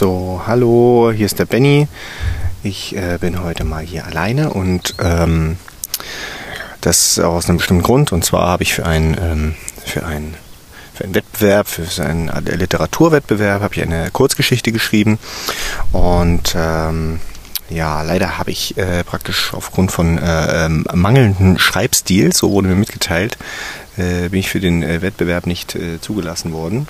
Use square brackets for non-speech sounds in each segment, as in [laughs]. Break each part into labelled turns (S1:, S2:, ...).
S1: So, hallo, hier ist der Benny. Ich äh, bin heute mal hier alleine und ähm, das aus einem bestimmten Grund. Und zwar habe ich für einen ähm, für einen für einen Wettbewerb, für einen Literaturwettbewerb, habe ich eine Kurzgeschichte geschrieben und ähm, ja, leider habe ich äh, praktisch aufgrund von äh, ähm, mangelnden Schreibstil, so wurde mir mitgeteilt, bin ich für den äh, Wettbewerb nicht äh, zugelassen worden.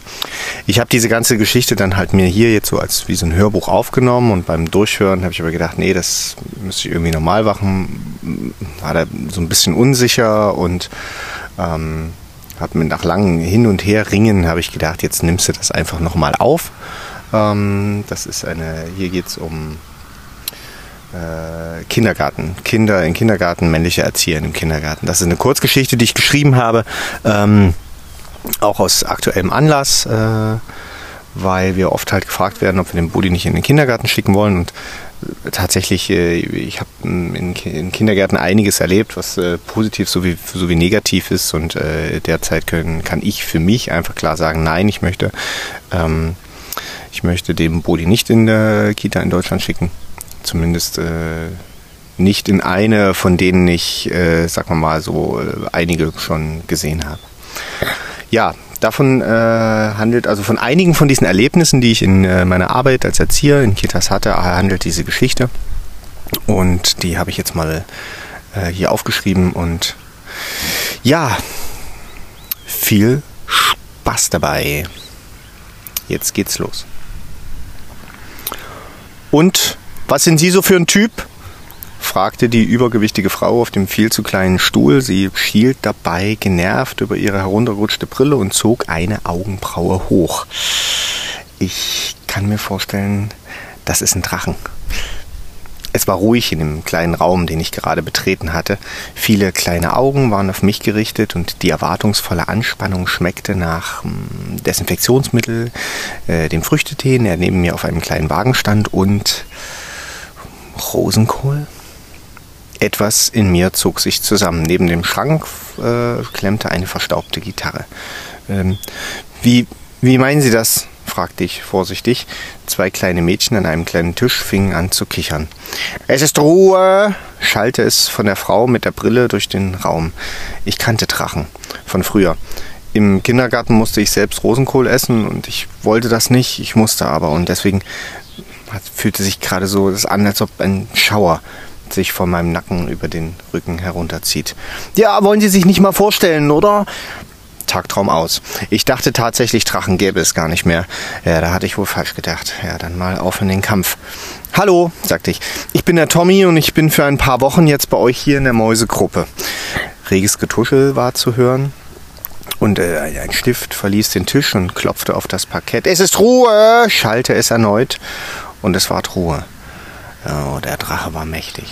S1: Ich habe diese ganze Geschichte dann halt mir hier jetzt so als wie so ein Hörbuch aufgenommen und beim Durchhören habe ich aber gedacht, nee, das müsste ich irgendwie normal machen. War da so ein bisschen unsicher und ähm, habe mir nach langem Hin und Her ringen, habe ich gedacht, jetzt nimmst du das einfach nochmal auf. Ähm, das ist eine, hier geht es um äh, Kindergarten. Kinder im Kindergarten, männliche Erzieher im Kindergarten. Das ist eine Kurzgeschichte, die ich geschrieben habe, ähm, auch aus aktuellem Anlass, äh, weil wir oft halt gefragt werden, ob wir den Buddy nicht in den Kindergarten schicken wollen. Und äh, tatsächlich, äh, ich habe in, in, Kindergärten einiges erlebt, was äh, positiv sowie, sowie negativ ist. Und derzeit können, kann ich für mich einfach klar sagen, nein, ich möchte, ähm, ich möchte den Bodi nicht in der Kita in Deutschland schicken zumindest äh, nicht in eine, von denen ich, äh, sagen wir mal, so äh, einige schon gesehen habe. Ja, davon äh, handelt, also von einigen von diesen Erlebnissen, die ich in äh, meiner Arbeit als Erzieher in Kitas hatte, handelt diese Geschichte. Und die habe ich jetzt mal äh, hier aufgeschrieben und ja, viel Spaß dabei. Jetzt geht's los. Und was sind Sie so für ein Typ? fragte die übergewichtige Frau auf dem viel zu kleinen Stuhl. Sie schielt dabei genervt über ihre heruntergerutschte Brille und zog eine Augenbraue hoch. Ich kann mir vorstellen, das ist ein Drachen. Es war ruhig in dem kleinen Raum, den ich gerade betreten hatte. Viele kleine Augen waren auf mich gerichtet und die erwartungsvolle Anspannung schmeckte nach hm, Desinfektionsmittel, äh, dem Früchtetee, der neben mir auf einem kleinen Wagen stand und Rosenkohl? Etwas in mir zog sich zusammen. Neben dem Schrank äh, klemmte eine verstaubte Gitarre. Ähm, wie, wie meinen Sie das? fragte ich vorsichtig. Zwei kleine Mädchen an einem kleinen Tisch fingen an zu kichern. Es ist Ruhe, schallte es von der Frau mit der Brille durch den Raum. Ich kannte Drachen von früher. Im Kindergarten musste ich selbst Rosenkohl essen und ich wollte das nicht, ich musste aber und deswegen fühlte sich gerade so an, als ob ein Schauer sich von meinem Nacken über den Rücken herunterzieht. Ja, wollen Sie sich nicht mal vorstellen, oder? Tagtraum aus. Ich dachte tatsächlich, Drachen gäbe es gar nicht mehr. Ja, da hatte ich wohl falsch gedacht. Ja, dann mal auf in den Kampf. Hallo, sagte ich. Ich bin der Tommy und ich bin für ein paar Wochen jetzt bei euch hier in der Mäusegruppe. Reges Getuschel war zu hören. Und äh, ein Stift verließ den Tisch und klopfte auf das Parkett. Es ist Ruhe, schallte es erneut und es ward Ruhe. Oh, der Drache war mächtig.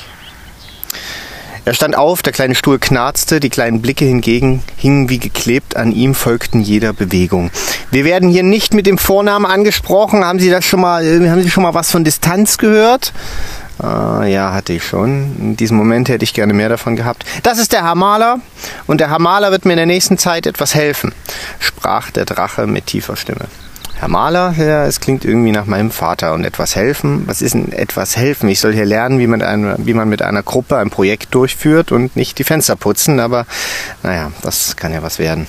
S1: Er stand auf, der kleine Stuhl knarzte, die kleinen Blicke hingegen hingen wie geklebt an ihm, folgten jeder Bewegung. Wir werden hier nicht mit dem Vornamen angesprochen. Haben Sie das schon mal, äh, haben Sie schon mal was von Distanz gehört? Ah, ja, hatte ich schon. In diesem Moment hätte ich gerne mehr davon gehabt. Das ist der Maler und der Maler wird mir in der nächsten Zeit etwas helfen, sprach der Drache mit tiefer Stimme. Herr Maler, ja, es klingt irgendwie nach meinem Vater und etwas helfen. Was ist denn etwas helfen? Ich soll hier lernen, wie man, eine, wie man mit einer Gruppe ein Projekt durchführt und nicht die Fenster putzen, aber naja, das kann ja was werden.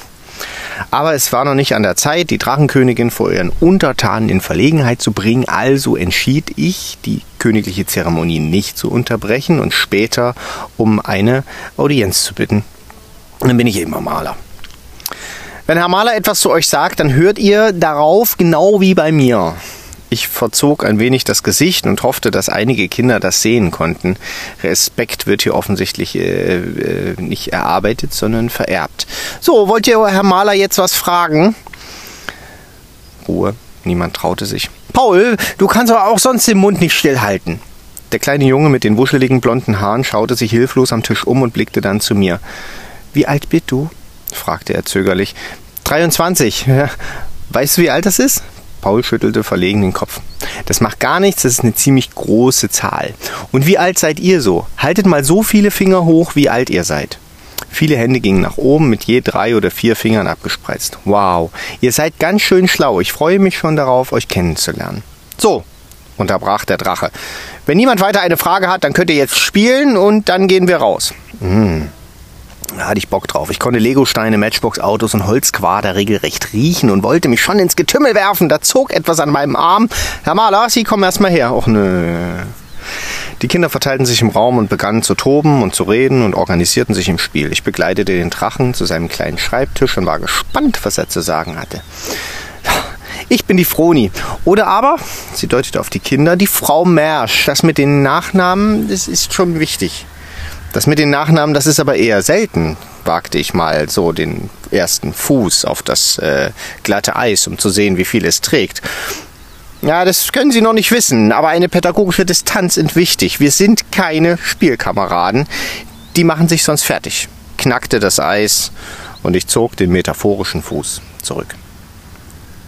S1: Aber es war noch nicht an der Zeit, die Drachenkönigin vor ihren Untertanen in Verlegenheit zu bringen, also entschied ich, die königliche Zeremonie nicht zu unterbrechen und später um eine Audienz zu bitten. Dann bin ich eben Maler. Wenn Herr Maler etwas zu euch sagt, dann hört ihr darauf genau wie bei mir. Ich verzog ein wenig das Gesicht und hoffte, dass einige Kinder das sehen konnten. Respekt wird hier offensichtlich äh, äh, nicht erarbeitet, sondern vererbt. So, wollt ihr Herr Maler jetzt was fragen? Ruhe. Niemand traute sich. Paul, du kannst aber auch sonst den Mund nicht stillhalten. Der kleine Junge mit den wuscheligen blonden Haaren schaute sich hilflos am Tisch um und blickte dann zu mir. Wie alt bist du? Fragte er zögerlich. 23. Weißt du, wie alt das ist? Paul schüttelte verlegen den Kopf. Das macht gar nichts, das ist eine ziemlich große Zahl. Und wie alt seid ihr so? Haltet mal so viele Finger hoch, wie alt ihr seid. Viele Hände gingen nach oben, mit je drei oder vier Fingern abgespreizt. Wow, ihr seid ganz schön schlau. Ich freue mich schon darauf, euch kennenzulernen. So, unterbrach der Drache. Wenn niemand weiter eine Frage hat, dann könnt ihr jetzt spielen und dann gehen wir raus. Hm. Da hatte ich Bock drauf. Ich konnte Legosteine, Matchbox-Autos und Holzquader regelrecht riechen und wollte mich schon ins Getümmel werfen. Da zog etwas an meinem Arm. Herr Maler, Sie kommen erst mal her. Och nö. Die Kinder verteilten sich im Raum und begannen zu toben und zu reden und organisierten sich im Spiel. Ich begleitete den Drachen zu seinem kleinen Schreibtisch und war gespannt, was er zu sagen hatte. Ich bin die Froni. Oder aber, sie deutete auf die Kinder, die Frau Mersch. Das mit den Nachnamen, das ist schon wichtig. Das mit den Nachnamen, das ist aber eher selten, wagte ich mal so den ersten Fuß auf das äh, glatte Eis, um zu sehen, wie viel es trägt. Ja, das können Sie noch nicht wissen, aber eine pädagogische Distanz ist wichtig. Wir sind keine Spielkameraden. Die machen sich sonst fertig. Knackte das Eis und ich zog den metaphorischen Fuß zurück.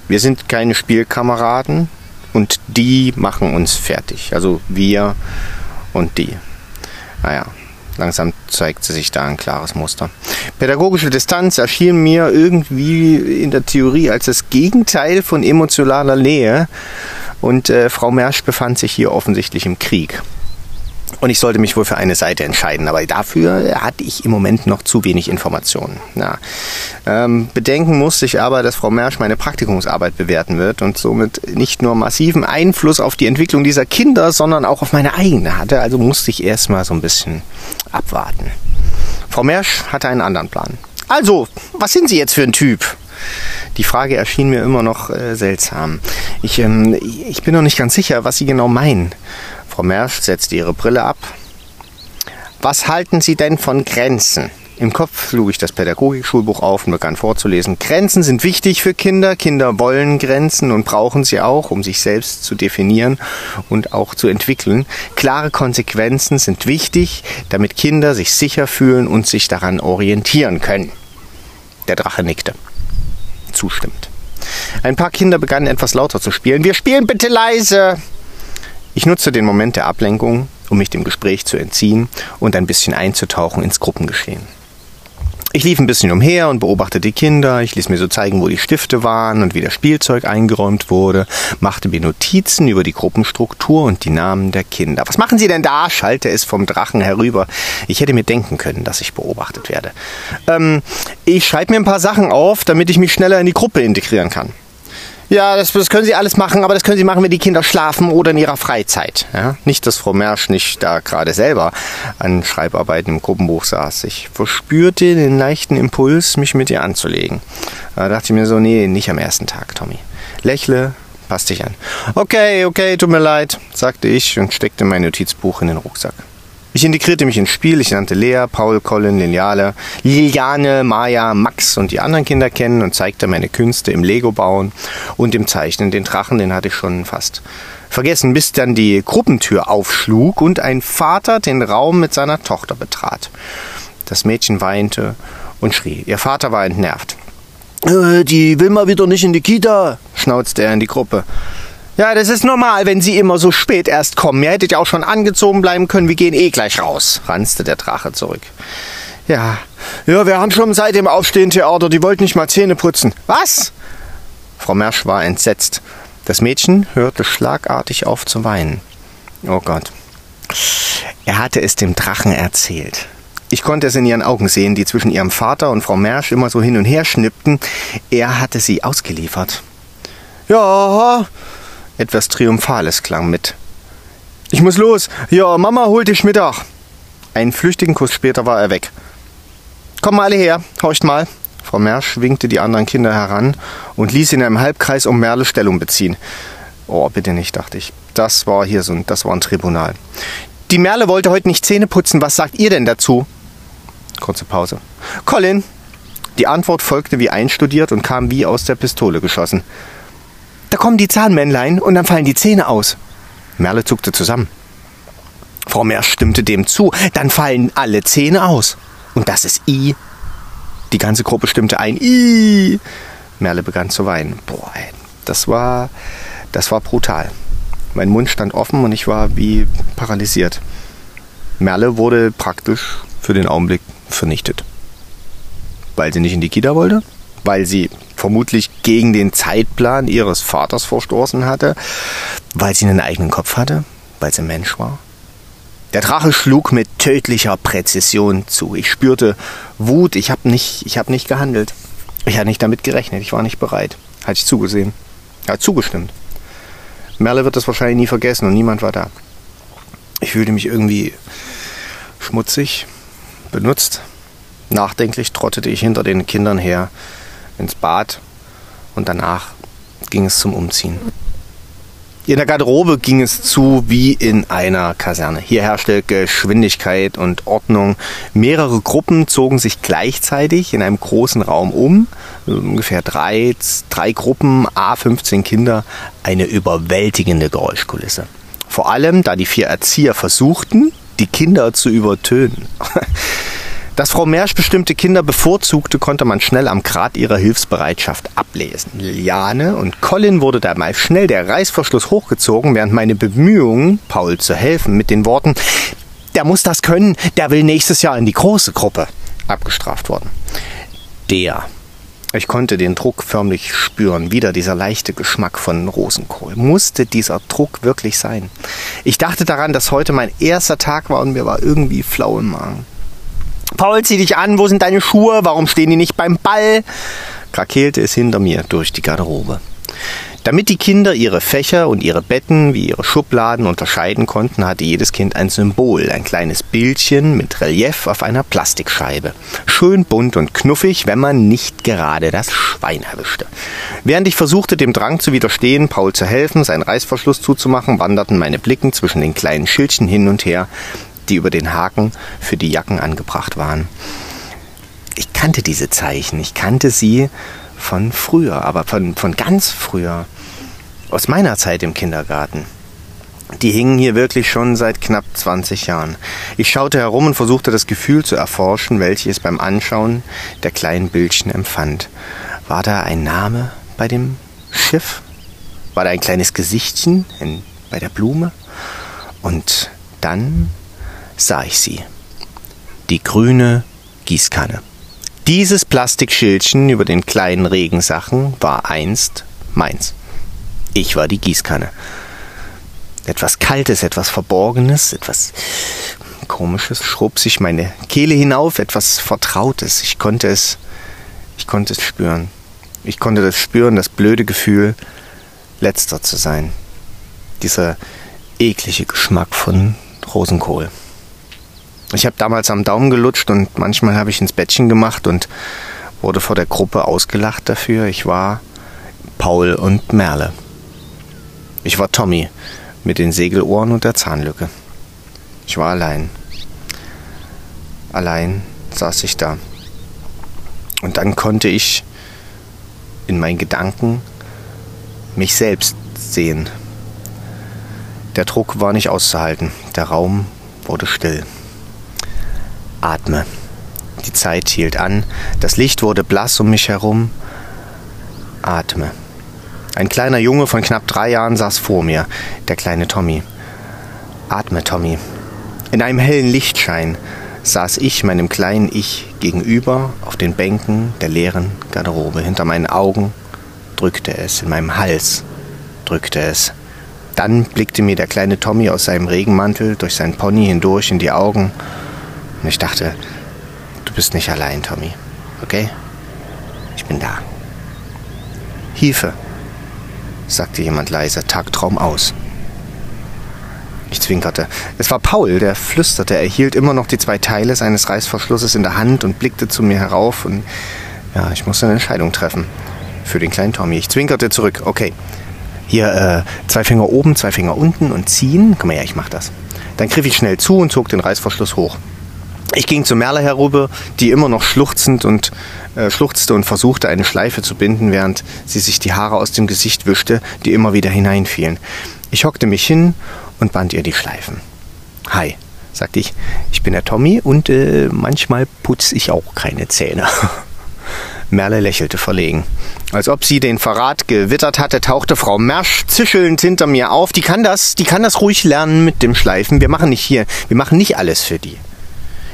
S1: Wir sind keine Spielkameraden und die machen uns fertig. Also wir und die. Naja, Langsam zeigte sich da ein klares Muster. Pädagogische Distanz erschien mir irgendwie in der Theorie als das Gegenteil von emotionaler Nähe. Und äh, Frau Mersch befand sich hier offensichtlich im Krieg. Und ich sollte mich wohl für eine Seite entscheiden, aber dafür hatte ich im Moment noch zu wenig Informationen. Ja. Ähm, bedenken musste ich aber, dass Frau Mersch meine Praktikumsarbeit bewerten wird und somit nicht nur massiven Einfluss auf die Entwicklung dieser Kinder, sondern auch auf meine eigene hatte. Also musste ich erstmal so ein bisschen abwarten. Frau Mersch hatte einen anderen Plan. Also, was sind Sie jetzt für ein Typ? Die Frage erschien mir immer noch äh, seltsam. Ich, ähm, ich bin noch nicht ganz sicher, was Sie genau meinen. Frau Mersch setzte ihre Brille ab. Was halten Sie denn von Grenzen? Im Kopf schlug ich das Pädagogikschulbuch auf und begann vorzulesen. Grenzen sind wichtig für Kinder. Kinder wollen Grenzen und brauchen sie auch, um sich selbst zu definieren und auch zu entwickeln. Klare Konsequenzen sind wichtig, damit Kinder sich sicher fühlen und sich daran orientieren können. Der Drache nickte. Zustimmt. Ein paar Kinder begannen etwas lauter zu spielen. Wir spielen bitte leise, ich nutze den Moment der Ablenkung, um mich dem Gespräch zu entziehen und ein bisschen einzutauchen ins Gruppengeschehen. Ich lief ein bisschen umher und beobachtete die Kinder. Ich ließ mir so zeigen, wo die Stifte waren und wie das Spielzeug eingeräumt wurde, machte mir Notizen über die Gruppenstruktur und die Namen der Kinder. Was machen Sie denn da? schallte es vom Drachen herüber. Ich hätte mir denken können, dass ich beobachtet werde. Ähm, ich schreibe mir ein paar Sachen auf, damit ich mich schneller in die Gruppe integrieren kann. Ja, das, das, können Sie alles machen, aber das können Sie machen, wenn die Kinder schlafen oder in ihrer Freizeit. Ja? Nicht, dass Frau Mersch nicht da gerade selber an Schreibarbeiten im Gruppenbuch saß. Ich verspürte den leichten Impuls, mich mit ihr anzulegen. Da dachte ich mir so, nee, nicht am ersten Tag, Tommy. Lächle, passt dich an. Okay, okay, tut mir leid, sagte ich und steckte mein Notizbuch in den Rucksack. Ich integrierte mich ins Spiel, ich nannte Lea, Paul, Colin, Liliane, Liliane, Maya, Max und die anderen Kinder kennen und zeigte meine Künste im Lego-Bauen und im Zeichnen. Den Drachen, den hatte ich schon fast vergessen, bis dann die Gruppentür aufschlug und ein Vater den Raum mit seiner Tochter betrat. Das Mädchen weinte und schrie. Ihr Vater war entnervt. Äh, die will mal wieder nicht in die Kita, schnauzte er in die Gruppe. Ja, das ist normal, wenn Sie immer so spät erst kommen. Ihr hättet ja auch schon angezogen bleiben können. Wir gehen eh gleich raus, ranzte der Drache zurück. Ja, ja, wir haben schon seit dem Aufstehen Theater. Die wollten nicht mal Zähne putzen. Was? Frau Mersch war entsetzt. Das Mädchen hörte schlagartig auf zu weinen. Oh Gott. Er hatte es dem Drachen erzählt. Ich konnte es in ihren Augen sehen, die zwischen ihrem Vater und Frau Mersch immer so hin und her schnippten. Er hatte sie ausgeliefert. Ja, etwas Triumphales klang mit. Ich muss los. Ja, Mama holt dich Mittag. Einen flüchtigen Kuss später war er weg. Komm mal alle her, horcht mal. Frau Mersch winkte die anderen Kinder heran und ließ in einem Halbkreis um Merle Stellung beziehen. Oh, bitte nicht, dachte ich. Das war hier so ein, das war ein Tribunal. Die Merle wollte heute nicht Zähne putzen. Was sagt ihr denn dazu? Kurze Pause. Colin. Die Antwort folgte wie einstudiert und kam wie aus der Pistole geschossen. Da kommen die Zahnmännlein und dann fallen die Zähne aus. Merle zuckte zusammen. Frau Mersch stimmte dem zu. Dann fallen alle Zähne aus. Und das ist I Die ganze Gruppe stimmte ein. Ih! Merle begann zu weinen. Boah, ey, das war, das war brutal. Mein Mund stand offen und ich war wie paralysiert. Merle wurde praktisch für den Augenblick vernichtet. Weil sie nicht in die Kita wollte, weil sie vermutlich gegen den Zeitplan ihres Vaters verstoßen hatte, weil sie einen eigenen Kopf hatte, weil sie Mensch war. Der Drache schlug mit tödlicher Präzision zu. Ich spürte Wut, ich habe nicht, hab nicht gehandelt. Ich hatte nicht damit gerechnet, ich war nicht bereit. Hatte ich zugesehen. Er hat zugestimmt. Merle wird das wahrscheinlich nie vergessen und niemand war da. Ich fühlte mich irgendwie schmutzig, benutzt. Nachdenklich trottete ich hinter den Kindern her ins Bad und danach ging es zum Umziehen. In der Garderobe ging es zu wie in einer Kaserne. Hier herrschte Geschwindigkeit und Ordnung. Mehrere Gruppen zogen sich gleichzeitig in einem großen Raum um. Ungefähr drei, drei Gruppen, A15 Kinder. Eine überwältigende Geräuschkulisse. Vor allem, da die vier Erzieher versuchten, die Kinder zu übertönen. [laughs] Dass Frau Mersch bestimmte Kinder bevorzugte, konnte man schnell am Grad ihrer Hilfsbereitschaft ablesen. Liliane und Colin wurde dabei schnell der Reißverschluss hochgezogen, während meine Bemühungen, Paul zu helfen, mit den Worten Der muss das können, der will nächstes Jahr in die große Gruppe abgestraft wurden. Der ich konnte den Druck förmlich spüren, wieder dieser leichte Geschmack von Rosenkohl. Musste dieser Druck wirklich sein? Ich dachte daran, dass heute mein erster Tag war und mir war irgendwie flau im Magen. Paul, zieh dich an, wo sind deine Schuhe? Warum stehen die nicht beim Ball? krakeelte es hinter mir durch die Garderobe. Damit die Kinder ihre Fächer und ihre Betten wie ihre Schubladen unterscheiden konnten, hatte jedes Kind ein Symbol, ein kleines Bildchen mit Relief auf einer Plastikscheibe. Schön bunt und knuffig, wenn man nicht gerade das Schwein erwischte. Während ich versuchte, dem Drang zu widerstehen, Paul zu helfen, seinen Reißverschluss zuzumachen, wanderten meine Blicken zwischen den kleinen Schildchen hin und her, die über den Haken für die Jacken angebracht waren. Ich kannte diese Zeichen, ich kannte sie von früher, aber von, von ganz früher, aus meiner Zeit im Kindergarten. Die hingen hier wirklich schon seit knapp 20 Jahren. Ich schaute herum und versuchte das Gefühl zu erforschen, welches ich beim Anschauen der kleinen Bildchen empfand. War da ein Name bei dem Schiff? War da ein kleines Gesichtchen in, bei der Blume? Und dann sah ich sie. Die grüne Gießkanne. Dieses Plastikschildchen über den kleinen Regensachen war einst meins. Ich war die Gießkanne. Etwas Kaltes, etwas Verborgenes, etwas Komisches schrob sich meine Kehle hinauf, etwas Vertrautes. Ich konnte es, ich konnte es spüren. Ich konnte das spüren, das blöde Gefühl, letzter zu sein. Dieser eklige Geschmack von Rosenkohl. Ich habe damals am Daumen gelutscht und manchmal habe ich ins Bettchen gemacht und wurde vor der Gruppe ausgelacht dafür. Ich war Paul und Merle. Ich war Tommy mit den Segelohren und der Zahnlücke. Ich war allein. Allein saß ich da. Und dann konnte ich in meinen Gedanken mich selbst sehen. Der Druck war nicht auszuhalten. Der Raum wurde still. Atme. Die Zeit hielt an, das Licht wurde blass um mich herum. Atme. Ein kleiner Junge von knapp drei Jahren saß vor mir, der kleine Tommy. Atme, Tommy. In einem hellen Lichtschein saß ich meinem kleinen Ich gegenüber auf den Bänken der leeren Garderobe. Hinter meinen Augen drückte es, in meinem Hals drückte es. Dann blickte mir der kleine Tommy aus seinem Regenmantel durch sein Pony hindurch in die Augen und ich dachte, du bist nicht allein, Tommy. Okay? Ich bin da. Hilfe, sagte jemand leise, Tagtraum aus. Ich zwinkerte. Es war Paul, der flüsterte. Er hielt immer noch die zwei Teile seines Reißverschlusses in der Hand und blickte zu mir herauf. Und ja, ich musste eine Entscheidung treffen. Für den kleinen Tommy. Ich zwinkerte zurück. Okay. Hier äh, zwei Finger oben, zwei Finger unten und ziehen. Komm mal her, ich mach das. Dann griff ich schnell zu und zog den Reißverschluss hoch. Ich ging zu Merle herüber, die immer noch schluchzend und äh, schluchzte und versuchte, eine Schleife zu binden, während sie sich die Haare aus dem Gesicht wischte, die immer wieder hineinfielen. Ich hockte mich hin und band ihr die Schleifen. Hi, sagte ich, ich bin der Tommy und äh, manchmal putze ich auch keine Zähne. [laughs] Merle lächelte verlegen. Als ob sie den Verrat gewittert hatte, tauchte Frau Mersch zischelnd hinter mir auf. Die kann das, die kann das ruhig lernen mit dem Schleifen. Wir machen nicht hier, wir machen nicht alles für die.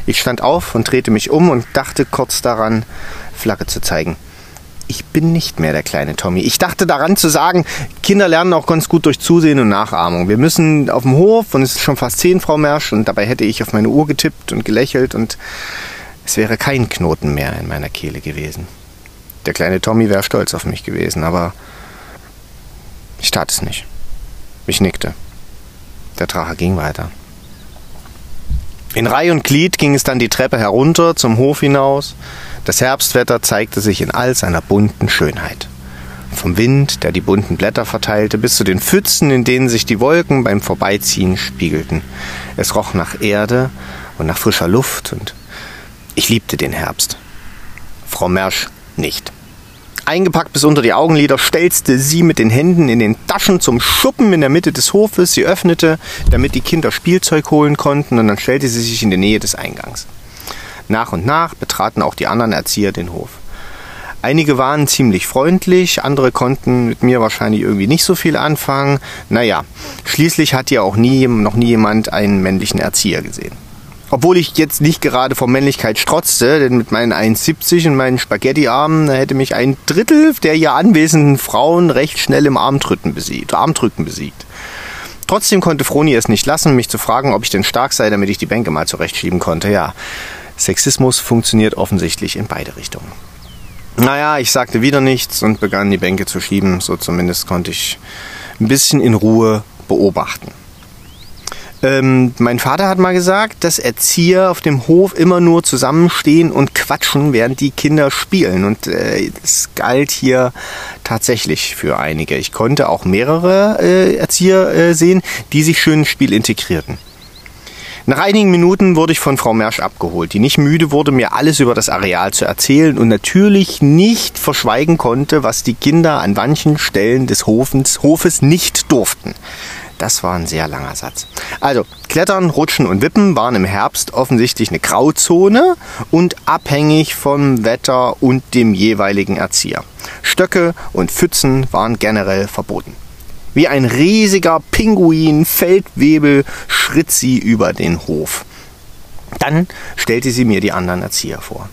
S1: Ich stand auf und drehte mich um und dachte kurz daran, Flagge zu zeigen. Ich bin nicht mehr der kleine Tommy. Ich dachte daran zu sagen, Kinder lernen auch ganz gut durch Zusehen und Nachahmung. Wir müssen auf dem Hof und es ist schon fast zehn, Frau Mersch, und dabei hätte ich auf meine Uhr getippt und gelächelt und es wäre kein Knoten mehr in meiner Kehle gewesen. Der kleine Tommy wäre stolz auf mich gewesen, aber ich tat es nicht. Ich nickte. Der Drache ging weiter. In Reih und Glied ging es dann die Treppe herunter zum Hof hinaus. Das Herbstwetter zeigte sich in all seiner bunten Schönheit. Vom Wind, der die bunten Blätter verteilte, bis zu den Pfützen, in denen sich die Wolken beim Vorbeiziehen spiegelten. Es roch nach Erde und nach frischer Luft und ich liebte den Herbst. Frau Mersch nicht. Eingepackt bis unter die Augenlider stelzte sie mit den Händen in den Taschen zum Schuppen in der Mitte des Hofes. Sie öffnete, damit die Kinder Spielzeug holen konnten, und dann stellte sie sich in die Nähe des Eingangs. Nach und nach betraten auch die anderen Erzieher den Hof. Einige waren ziemlich freundlich, andere konnten mit mir wahrscheinlich irgendwie nicht so viel anfangen. Naja, schließlich hat ja auch nie, noch nie jemand einen männlichen Erzieher gesehen. Obwohl ich jetzt nicht gerade vor Männlichkeit strotzte, denn mit meinen 1,70 und meinen Spaghetti-Armen hätte mich ein Drittel der hier anwesenden Frauen recht schnell im Armdrücken besiegt. Armdrücken besiegt. Trotzdem konnte Froni es nicht lassen, mich zu fragen, ob ich denn stark sei, damit ich die Bänke mal zurechtschieben konnte. Ja, Sexismus funktioniert offensichtlich in beide Richtungen. Naja, ich sagte wieder nichts und begann die Bänke zu schieben. So zumindest konnte ich ein bisschen in Ruhe beobachten. Ähm, mein Vater hat mal gesagt, dass Erzieher auf dem Hof immer nur zusammenstehen und quatschen, während die Kinder spielen. Und äh, das galt hier tatsächlich für einige. Ich konnte auch mehrere äh, Erzieher äh, sehen, die sich schön ins Spiel integrierten. Nach einigen Minuten wurde ich von Frau Mersch abgeholt, die nicht müde wurde, mir alles über das Areal zu erzählen und natürlich nicht verschweigen konnte, was die Kinder an manchen Stellen des Hofens, Hofes nicht durften. Das war ein sehr langer Satz. Also, Klettern, Rutschen und Wippen waren im Herbst offensichtlich eine Grauzone und abhängig vom Wetter und dem jeweiligen Erzieher. Stöcke und Pfützen waren generell verboten. Wie ein riesiger Pinguin Feldwebel schritt sie über den Hof. Dann stellte sie mir die anderen Erzieher vor.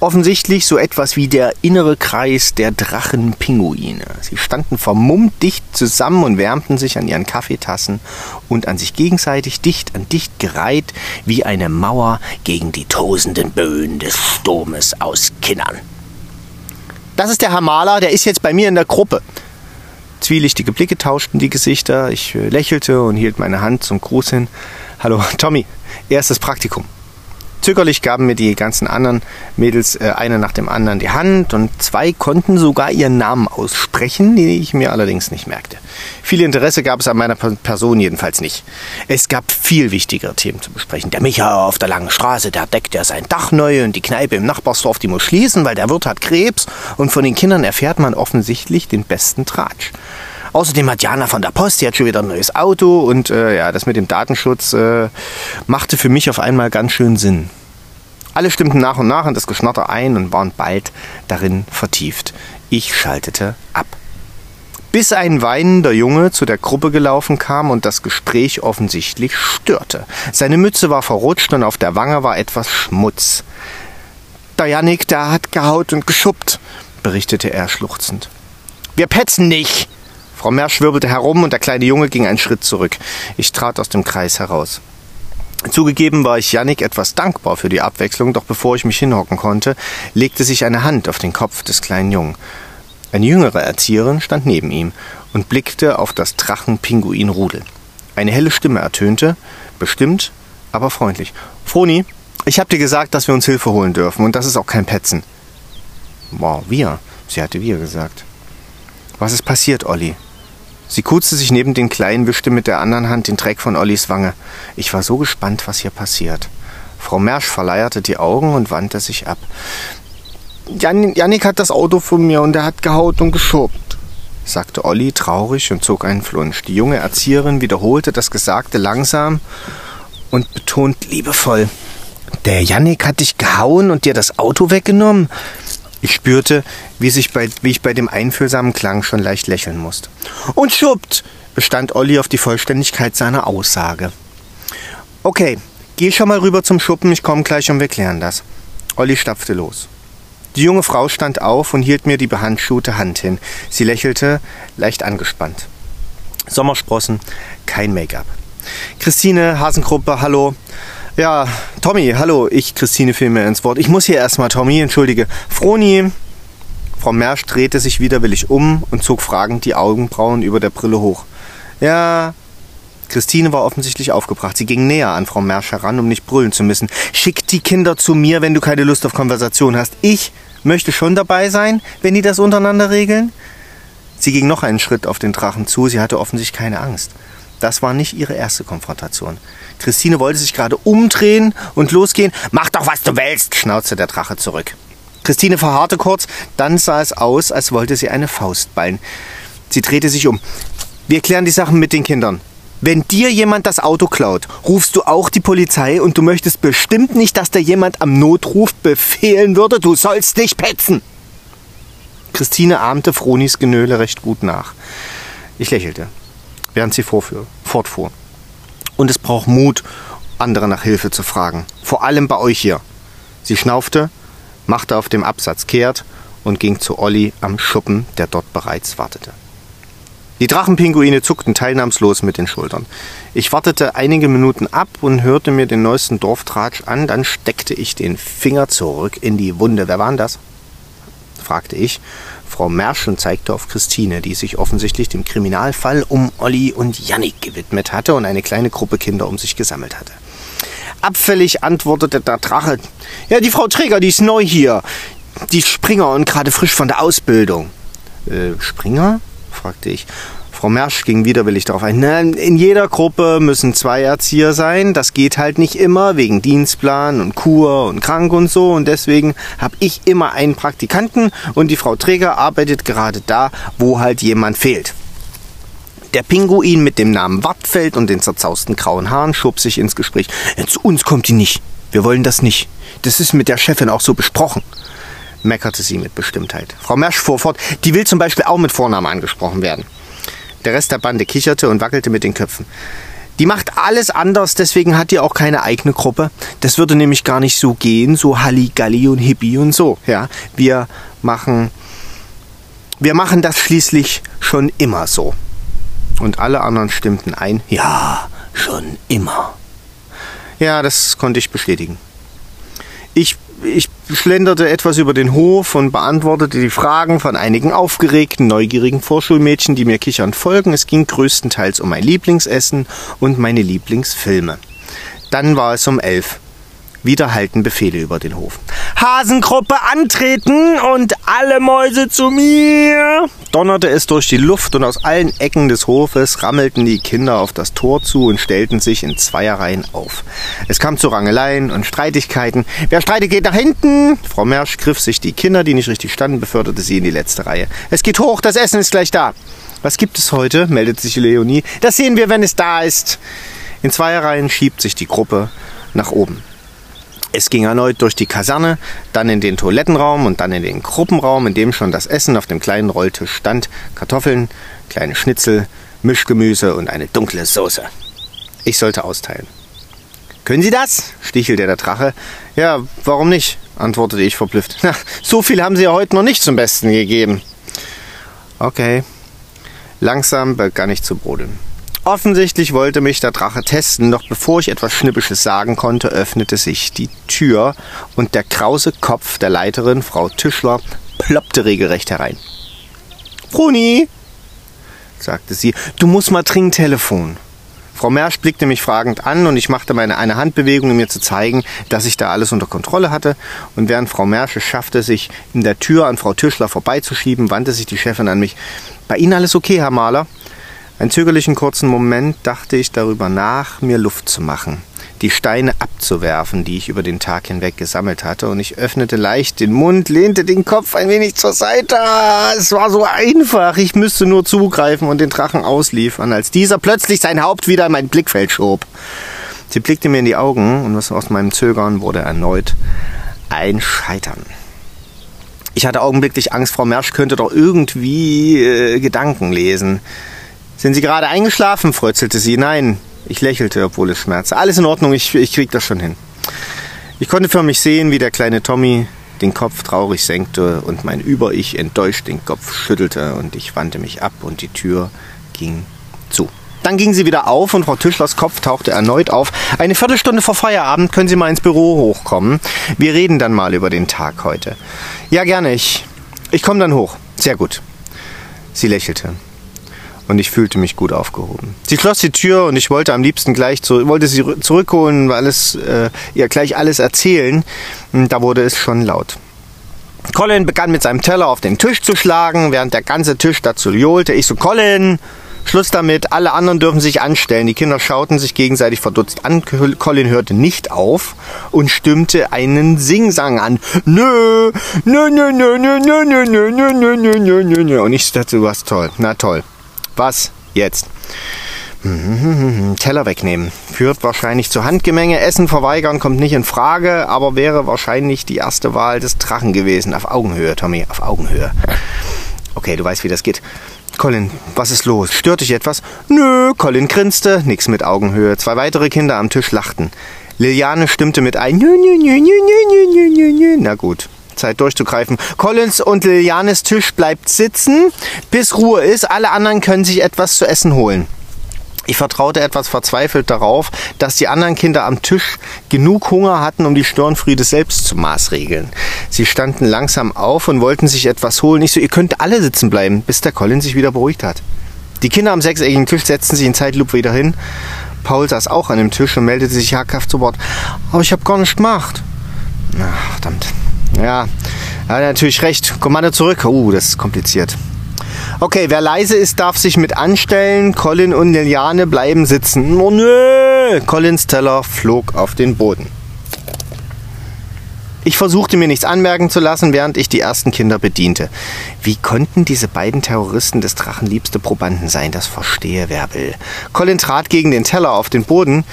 S1: Offensichtlich so etwas wie der innere Kreis der Drachenpinguine. Sie standen vermummt dicht zusammen und wärmten sich an ihren Kaffeetassen und an sich gegenseitig dicht an dicht gereiht wie eine Mauer gegen die tosenden Böen des Sturmes aus Kinnern. Das ist der Hamala, der ist jetzt bei mir in der Gruppe. Zwielichtige Blicke tauschten die Gesichter. Ich äh, lächelte und hielt meine Hand zum Gruß hin. Hallo, Tommy, erstes Praktikum. Zögerlich gaben mir die ganzen anderen Mädels äh, eine nach dem anderen die Hand und zwei konnten sogar ihren Namen aussprechen, den ich mir allerdings nicht merkte. Viel Interesse gab es an meiner Person jedenfalls nicht. Es gab viel wichtigere Themen zu besprechen. Der Micha auf der langen Straße, der deckt ja sein Dach neu und die Kneipe im Nachbarsdorf, die muss schließen, weil der Wirt hat Krebs und von den Kindern erfährt man offensichtlich den besten Tratsch. Außerdem hat Jana von der Post, die hat schon wieder ein neues Auto und äh, ja, das mit dem Datenschutz äh, machte für mich auf einmal ganz schön Sinn. Alle stimmten nach und nach in das Geschnatter ein und waren bald darin vertieft. Ich schaltete ab. Bis ein weinender Junge zu der Gruppe gelaufen kam und das Gespräch offensichtlich störte. Seine Mütze war verrutscht und auf der Wange war etwas Schmutz. Der Janik, der hat gehaut und geschuppt, berichtete er schluchzend. Wir petzen nicht, Frau Mersch wirbelte herum und der kleine Junge ging einen Schritt zurück. Ich trat aus dem Kreis heraus. Zugegeben war ich Yannick etwas dankbar für die Abwechslung, doch bevor ich mich hinhocken konnte, legte sich eine Hand auf den Kopf des kleinen Jungen. Eine jüngere Erzieherin stand neben ihm und blickte auf das Drachenpinguin-Rudel. Eine helle Stimme ertönte, bestimmt, aber freundlich. Froni, ich hab dir gesagt, dass wir uns Hilfe holen dürfen und das ist auch kein Petzen. Wow, wir. Sie hatte wir gesagt. Was ist passiert, Olli? Sie kurzte sich neben den Kleinen, wischte mit der anderen Hand den Dreck von Ollis Wange. Ich war so gespannt, was hier passiert. Frau Mersch verleierte die Augen und wandte sich ab. Jan Janik hat das Auto von mir und er hat gehaut und geschobt, sagte Olli traurig und zog einen Flunsch. Die junge Erzieherin wiederholte das Gesagte langsam und betont liebevoll. Der Janik hat dich gehauen und dir das Auto weggenommen? Ich spürte, wie, sich bei, wie ich bei dem einfühlsamen Klang schon leicht lächeln musste. Und schuppt, bestand Olli auf die Vollständigkeit seiner Aussage. Okay, geh schon mal rüber zum Schuppen, ich komme gleich und wir klären das. Olli stapfte los. Die junge Frau stand auf und hielt mir die behandschuhte Hand hin. Sie lächelte, leicht angespannt. Sommersprossen, kein Make-up. Christine, Hasengruppe, hallo. Ja, Tommy, hallo, ich, Christine, fiel mir ins Wort. Ich muss hier erstmal, Tommy, entschuldige. Froni. Frau Mersch drehte sich widerwillig um und zog fragend die Augenbrauen über der Brille hoch. Ja, Christine war offensichtlich aufgebracht. Sie ging näher an Frau Mersch heran, um nicht brüllen zu müssen. Schick die Kinder zu mir, wenn du keine Lust auf Konversation hast. Ich möchte schon dabei sein, wenn die das untereinander regeln. Sie ging noch einen Schritt auf den Drachen zu. Sie hatte offensichtlich keine Angst. Das war nicht ihre erste Konfrontation. Christine wollte sich gerade umdrehen und losgehen. Mach doch, was du willst, schnauzte der Drache zurück. Christine verharrte kurz, dann sah es aus, als wollte sie eine Faust ballen. Sie drehte sich um. Wir klären die Sachen mit den Kindern. Wenn dir jemand das Auto klaut, rufst du auch die Polizei und du möchtest bestimmt nicht, dass dir jemand am Notruf befehlen würde, du sollst nicht petzen. Christine ahmte Fronis Genöle recht gut nach. Ich lächelte, während sie fortfuhr. Und es braucht Mut, andere nach Hilfe zu fragen. Vor allem bei euch hier. Sie schnaufte, machte auf dem Absatz kehrt und ging zu Olli am Schuppen, der dort bereits wartete. Die Drachenpinguine zuckten teilnahmslos mit den Schultern. Ich wartete einige Minuten ab und hörte mir den neuesten Dorftratsch an, dann steckte ich den Finger zurück in die Wunde. Wer war denn das? fragte ich Frau Merschen zeigte auf Christine, die sich offensichtlich dem Kriminalfall um Olli und Jannik gewidmet hatte und eine kleine Gruppe Kinder um sich gesammelt hatte. Abfällig antwortete der Drache. Ja, die Frau Träger, die ist neu hier. Die Springer und gerade frisch von der Ausbildung. Äh, Springer? fragte ich. Frau Mersch ging widerwillig darauf ein. In jeder Gruppe müssen zwei Erzieher sein. Das geht halt nicht immer wegen Dienstplan und Kur und krank und so. Und deswegen habe ich immer einen Praktikanten und die Frau Träger arbeitet gerade da, wo halt jemand fehlt. Der Pinguin mit dem Namen Wattfeld und den zerzausten grauen Haaren schob sich ins Gespräch. Zu uns kommt die nicht. Wir wollen das nicht. Das ist mit der Chefin auch so besprochen meckerte sie mit Bestimmtheit. Frau Mersch fuhr fort, die will zum Beispiel auch mit Vornamen angesprochen werden. Der Rest der Bande kicherte und wackelte mit den Köpfen. Die macht alles anders, deswegen hat die auch keine eigene Gruppe. Das würde nämlich gar nicht so gehen, so Halligalli und Hippie und so. Ja, wir machen, wir machen das schließlich schon immer so. Und alle anderen stimmten ein. Ja, schon immer. Ja, das konnte ich bestätigen. Ich ich schlenderte etwas über den Hof und beantwortete die Fragen von einigen aufgeregten, neugierigen Vorschulmädchen, die mir kichernd folgen. Es ging größtenteils um mein Lieblingsessen und meine Lieblingsfilme. Dann war es um elf. Wieder halten Befehle über den Hof. Hasengruppe antreten und alle Mäuse zu mir! Donnerte es durch die Luft und aus allen Ecken des Hofes rammelten die Kinder auf das Tor zu und stellten sich in Zweierreihen auf. Es kam zu Rangeleien und Streitigkeiten. Wer streitet, geht nach hinten! Frau Mersch griff sich die Kinder, die nicht richtig standen, beförderte sie in die letzte Reihe. Es geht hoch, das Essen ist gleich da. Was gibt es heute? meldet sich Leonie. Das sehen wir, wenn es da ist. In Zweierreihen schiebt sich die Gruppe nach oben. Es ging erneut durch die Kaserne, dann in den Toilettenraum und dann in den Gruppenraum, in dem schon das Essen auf dem kleinen Rolltisch stand. Kartoffeln, kleine Schnitzel, Mischgemüse und eine dunkle Soße. Ich sollte austeilen. Können Sie das? stichelte der Drache. Ja, warum nicht? antwortete ich verblüfft. Na, so viel haben Sie ja heute noch nicht zum Besten gegeben. Okay. Langsam begann ich zu brodeln. Offensichtlich wollte mich der Drache testen, doch bevor ich etwas Schnippisches sagen konnte, öffnete sich die Tür und der krause Kopf der Leiterin, Frau Tischler, ploppte regelrecht herein. Bruni, sagte sie, du musst mal dringend Telefon. Frau Mersch blickte mich fragend an und ich machte meine eine Handbewegung, um mir zu zeigen, dass ich da alles unter Kontrolle hatte. Und während Frau Mersch es schaffte, sich in der Tür an Frau Tischler vorbeizuschieben, wandte sich die Chefin an mich. Bei Ihnen alles okay, Herr Maler? Einen zögerlichen kurzen Moment dachte ich darüber nach, mir Luft zu machen, die Steine abzuwerfen, die ich über den Tag hinweg gesammelt hatte, und ich öffnete leicht den Mund, lehnte den Kopf ein wenig zur Seite. Es war so einfach, ich müsste nur zugreifen und den Drachen ausliefern, als dieser plötzlich sein Haupt wieder in mein Blickfeld schob. Sie blickte mir in die Augen, und was aus meinem Zögern wurde erneut ein Scheitern. Ich hatte augenblicklich Angst, Frau Mersch könnte doch irgendwie äh, Gedanken lesen. Sind Sie gerade eingeschlafen? frötzelte sie. Nein, ich lächelte, obwohl es schmerzte. Alles in Ordnung, ich, ich krieg das schon hin. Ich konnte für mich sehen, wie der kleine Tommy den Kopf traurig senkte und mein Über-Ich enttäuscht den Kopf schüttelte und ich wandte mich ab und die Tür ging zu. Dann ging sie wieder auf und Frau Tischlers Kopf tauchte erneut auf. Eine Viertelstunde vor Feierabend können Sie mal ins Büro hochkommen. Wir reden dann mal über den Tag heute. Ja, gerne. Ich, ich komme dann hoch. Sehr gut. Sie lächelte. Und ich fühlte mich gut aufgehoben. Sie schloss die Tür und ich wollte am liebsten gleich zu, wollte sie zurückholen, weil es äh, ihr gleich alles erzählen. Da wurde es schon laut. Colin begann mit seinem Teller auf den Tisch zu schlagen, während der ganze Tisch dazu johlte. Ich so, Colin, Schluss damit, alle anderen dürfen sich anstellen. Die Kinder schauten sich gegenseitig verdutzt an. Colin hörte nicht auf und stimmte einen Singsang an. Nö, nö, nö, nö, nö, nö, nö, nö, nö, nö, nö, nö, nö, nö. Und ich dachte, was toll. Na toll. Was jetzt? Teller wegnehmen. Führt wahrscheinlich zu Handgemenge. Essen verweigern kommt nicht in Frage, aber wäre wahrscheinlich die erste Wahl des Drachen gewesen. Auf Augenhöhe, Tommy, auf Augenhöhe. Okay, du weißt, wie das geht. Colin, was ist los? Stört dich etwas? Nö, Colin grinste, nix mit Augenhöhe. Zwei weitere Kinder am Tisch lachten. Liliane stimmte mit ein. Nö, nö, nö, nö, nö, nö, nö. Na gut, Zeit durchzugreifen. Collins und Lilianes Tisch bleibt sitzen, bis Ruhe ist. Alle anderen können sich etwas zu essen holen. Ich vertraute etwas verzweifelt darauf, dass die anderen Kinder am Tisch genug Hunger hatten, um die Störenfriede selbst zu maßregeln. Sie standen langsam auf und wollten sich etwas holen. Ich so, ihr könnt alle sitzen bleiben, bis der Colin sich wieder beruhigt hat. Die Kinder am sechseckigen Tisch setzten sich in Zeitlupe wieder hin. Paul saß auch an dem Tisch und meldete sich hakhaft zu Wort. Aber ich habe gar nicht gemacht. Ach, verdammt. Ja, er hat natürlich recht. Kommando zurück. Uh, das ist kompliziert. Okay, wer leise ist, darf sich mit anstellen. Colin und Liliane bleiben sitzen. Oh nö! Collins Teller flog auf den Boden. Ich versuchte mir nichts anmerken zu lassen, während ich die ersten Kinder bediente. Wie konnten diese beiden Terroristen des Drachen liebste Probanden sein? Das verstehe wer will. Colin trat gegen den Teller auf den Boden.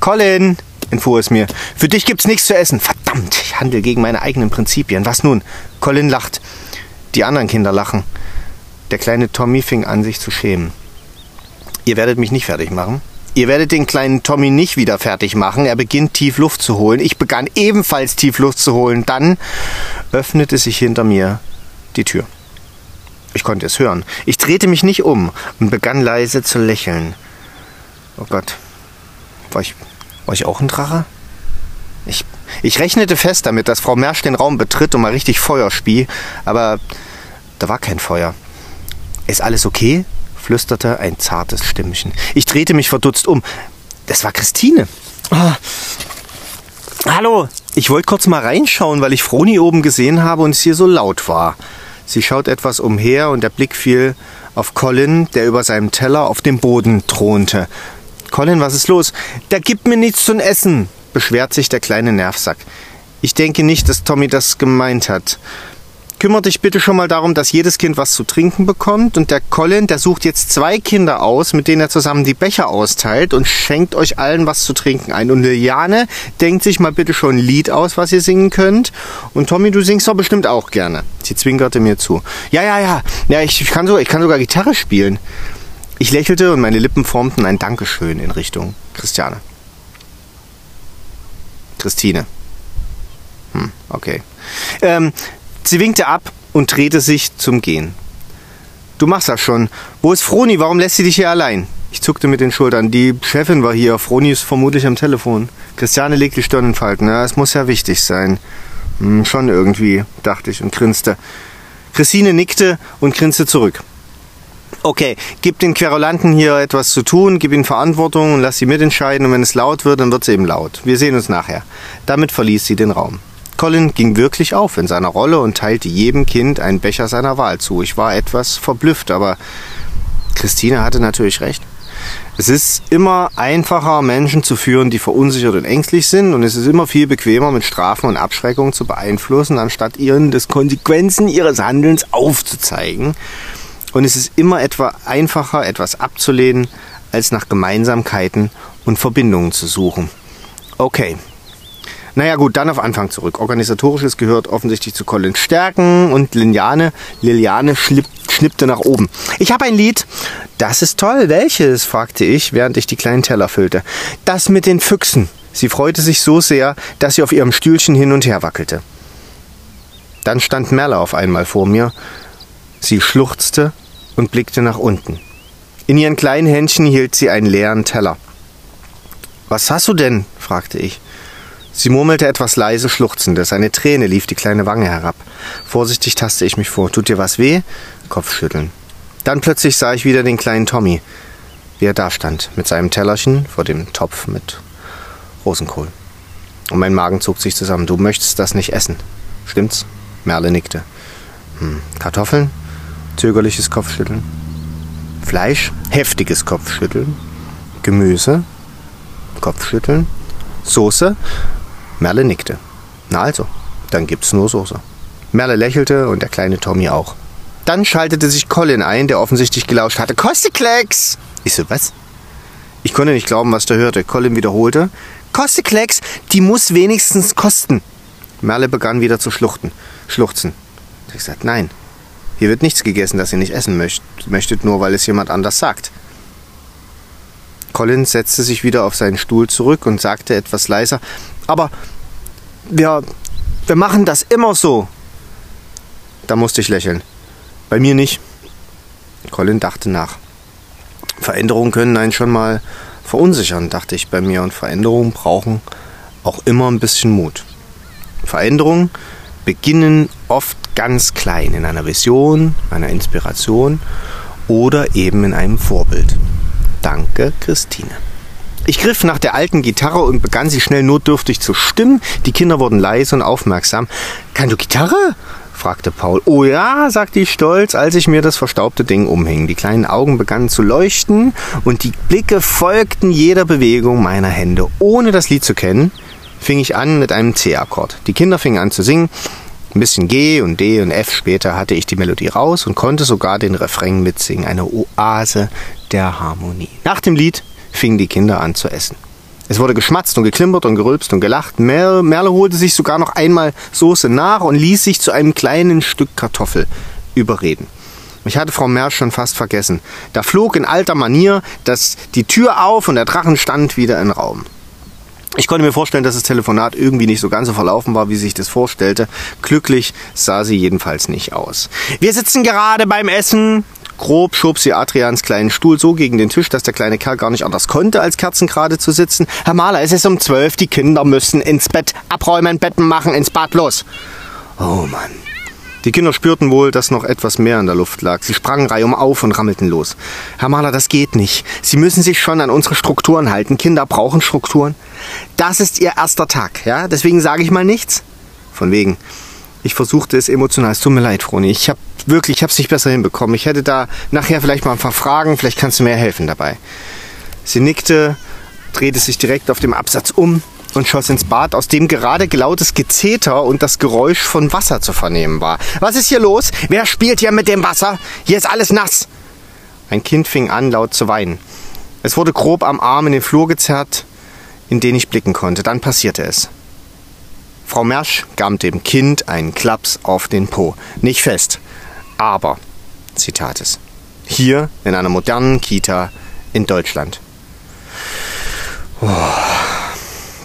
S1: Colin, entfuhr es mir, für dich gibt's nichts zu essen. Verdammt, ich handle gegen meine eigenen Prinzipien. Was nun? Colin lacht. Die anderen Kinder lachen. Der kleine Tommy fing an, sich zu schämen. Ihr werdet mich nicht fertig machen. Ihr werdet den kleinen Tommy nicht wieder fertig machen. Er beginnt tief Luft zu holen. Ich begann ebenfalls tief Luft zu holen. Dann öffnete sich hinter mir die Tür. Ich konnte es hören. Ich drehte mich nicht um und begann leise zu lächeln. Oh Gott. War ich, ich auch ein Drache? Ich, ich rechnete fest damit, dass Frau Mersch den Raum betritt und mal richtig Feuer spie, aber da war kein Feuer. Ist alles okay? flüsterte ein zartes Stimmchen. Ich drehte mich verdutzt um. Das war Christine. Oh. Hallo, ich wollte kurz mal reinschauen, weil ich Froni oben gesehen habe und es hier so laut war. Sie schaut etwas umher und der Blick fiel auf Colin, der über seinem Teller auf dem Boden thronte. Colin, was ist los? Der gibt mir nichts zum Essen, beschwert sich der kleine Nervsack. Ich denke nicht, dass Tommy das gemeint hat kümmere dich bitte schon mal darum, dass jedes Kind was zu trinken bekommt. Und der Colin, der sucht jetzt zwei Kinder aus, mit denen er zusammen die Becher austeilt und schenkt euch allen was zu trinken ein. Und Liliane denkt sich mal bitte schon ein Lied aus, was ihr singen könnt. Und Tommy, du singst doch bestimmt auch gerne. Sie zwinkerte mir zu. Ja, ja, ja. Ja, ich, ich, kann, sogar, ich kann sogar Gitarre spielen. Ich lächelte und meine Lippen formten ein Dankeschön in Richtung Christiane. Christine. Hm, okay. Ähm, Sie winkte ab und drehte sich zum Gehen. Du machst das schon. Wo ist Froni? Warum lässt sie dich hier allein? Ich zuckte mit den Schultern. Die Chefin war hier. Froni ist vermutlich am Telefon. Christiane legte die Stirn in Falten. Ja, es muss ja wichtig sein. Hm, schon irgendwie, dachte ich und grinste. Christine nickte und grinste zurück. Okay, gib den Querulanten hier etwas zu tun, gib ihnen Verantwortung und lass sie mitentscheiden. Und wenn es laut wird, dann wird es eben laut. Wir sehen uns nachher. Damit verließ sie den Raum. Colin ging wirklich auf in seiner Rolle und teilte jedem Kind einen Becher seiner Wahl zu. Ich war etwas verblüfft, aber Christine hatte natürlich recht. Es ist immer einfacher, Menschen zu führen, die verunsichert und ängstlich sind, und es ist immer viel bequemer, mit Strafen und Abschreckungen zu beeinflussen, anstatt ihnen das Konsequenzen ihres Handelns aufzuzeigen. Und es ist immer etwa einfacher, etwas abzulehnen, als nach Gemeinsamkeiten und Verbindungen zu suchen. Okay, Naja gut, dann auf Anfang zurück. Organisatorisches gehört offensichtlich zu Collins Stärken und Liliane, Liliane schlipp, schnippte nach oben. Ich habe ein Lied. Das ist toll. Welches? fragte ich, während ich die kleinen Teller füllte. Das mit den Füchsen. Sie freute sich so sehr, dass sie auf ihrem Stühlchen hin und her wackelte. Dann stand Merle auf einmal vor mir. Sie schluchzte und blickte nach unten. In ihren kleinen Händchen hielt sie einen leeren Teller. Was hast du denn? fragte ich. Sie murmelte etwas leise Schluchzendes. Eine Träne lief die kleine Wange herab. Vorsichtig tasste ich mich vor. Tut dir was weh? Kopfschütteln. Dann plötzlich sah ich wieder den kleinen Tommy, wie er da stand, mit seinem Tellerchen vor dem Topf mit Rosenkohl. Und mein Magen zog sich zusammen. Du möchtest das nicht essen. Stimmt's? Merle nickte. Hm. Kartoffeln? Zögerliches Kopfschütteln. Fleisch? Heftiges Kopfschütteln. Gemüse? Kopfschütteln. Soße? Merle nickte. Na also, dann gibt's nur Soße. Merle lächelte und der kleine Tommy auch. Dann schaltete sich Colin ein, der offensichtlich gelauscht hatte. Kosteklecks! Ich so, was? Ich konnte nicht glauben, was der hörte. Colin wiederholte. Kosteklecks, die muss wenigstens kosten. Merle begann wieder zu schluchten, schluchzen. Ich sagte, nein, hier wird nichts gegessen, das ihr nicht essen möcht, möchtet, nur weil es jemand anders sagt. Colin setzte sich wieder auf seinen Stuhl zurück und sagte etwas leiser, aber wir, wir machen das immer so. Da musste ich lächeln. Bei mir nicht. Colin dachte nach. Veränderungen können einen schon mal verunsichern, dachte ich bei mir. Und Veränderungen brauchen auch immer ein bisschen Mut. Veränderungen beginnen oft ganz klein in einer Vision, einer Inspiration oder eben in einem Vorbild. Danke, Christine. Ich griff nach der alten Gitarre und begann sie schnell notdürftig zu stimmen. Die Kinder wurden leise und aufmerksam. Kann du Gitarre? fragte Paul. Oh ja, sagte ich stolz, als ich mir das verstaubte Ding umhing. Die kleinen Augen begannen zu leuchten und die Blicke folgten jeder Bewegung meiner Hände. Ohne das Lied zu kennen, fing ich an mit einem C-Akkord. Die Kinder fingen an zu singen. Ein bisschen G und D und F später hatte ich die Melodie raus und konnte sogar den Refrain mitsingen. Eine Oase der Harmonie. Nach dem Lied fingen die Kinder an zu essen. Es wurde geschmatzt und geklimpert und gerülpst und gelacht. Merle, Merle holte sich sogar noch einmal Soße nach und ließ sich zu einem kleinen Stück Kartoffel überreden. Ich hatte Frau Mersch schon fast vergessen. Da flog in alter Manier das, die Tür auf und der Drachen stand wieder im Raum. Ich konnte mir vorstellen, dass das Telefonat irgendwie nicht so ganz so verlaufen war, wie sich das vorstellte. Glücklich sah sie jedenfalls nicht aus. Wir sitzen gerade beim Essen, Grob schob sie Adrians kleinen Stuhl so gegen den Tisch, dass der kleine Kerl gar nicht anders konnte, als kerzengerade zu sitzen. Herr Maler, es ist um zwölf, die Kinder müssen ins Bett abräumen, Betten machen, ins Bad los. Oh Mann. Die Kinder spürten wohl, dass noch etwas mehr in der Luft lag. Sie sprangen reihum auf und rammelten los. Herr Maler, das geht nicht. Sie müssen sich schon an unsere Strukturen halten. Kinder brauchen Strukturen. Das ist ihr erster Tag, ja? Deswegen sage ich mal nichts. Von wegen. Ich versuchte es emotional. Es tut mir leid, Froni. Ich habe wirklich, ich habe es nicht besser hinbekommen. Ich hätte da nachher vielleicht mal ein paar Fragen. Vielleicht kannst du mir helfen dabei. Sie nickte, drehte sich direkt auf dem Absatz um und schoss ins Bad, aus dem gerade lautes Gezeter und das Geräusch von Wasser zu vernehmen war. Was ist hier los? Wer spielt hier mit dem Wasser? Hier ist alles nass. Ein Kind fing an, laut zu weinen. Es wurde grob am Arm in den Flur gezerrt, in den ich blicken konnte. Dann passierte es. Frau Mersch gab dem Kind einen Klaps auf den Po. Nicht fest, aber, Zitat es, hier in einer modernen Kita in Deutschland. Oh,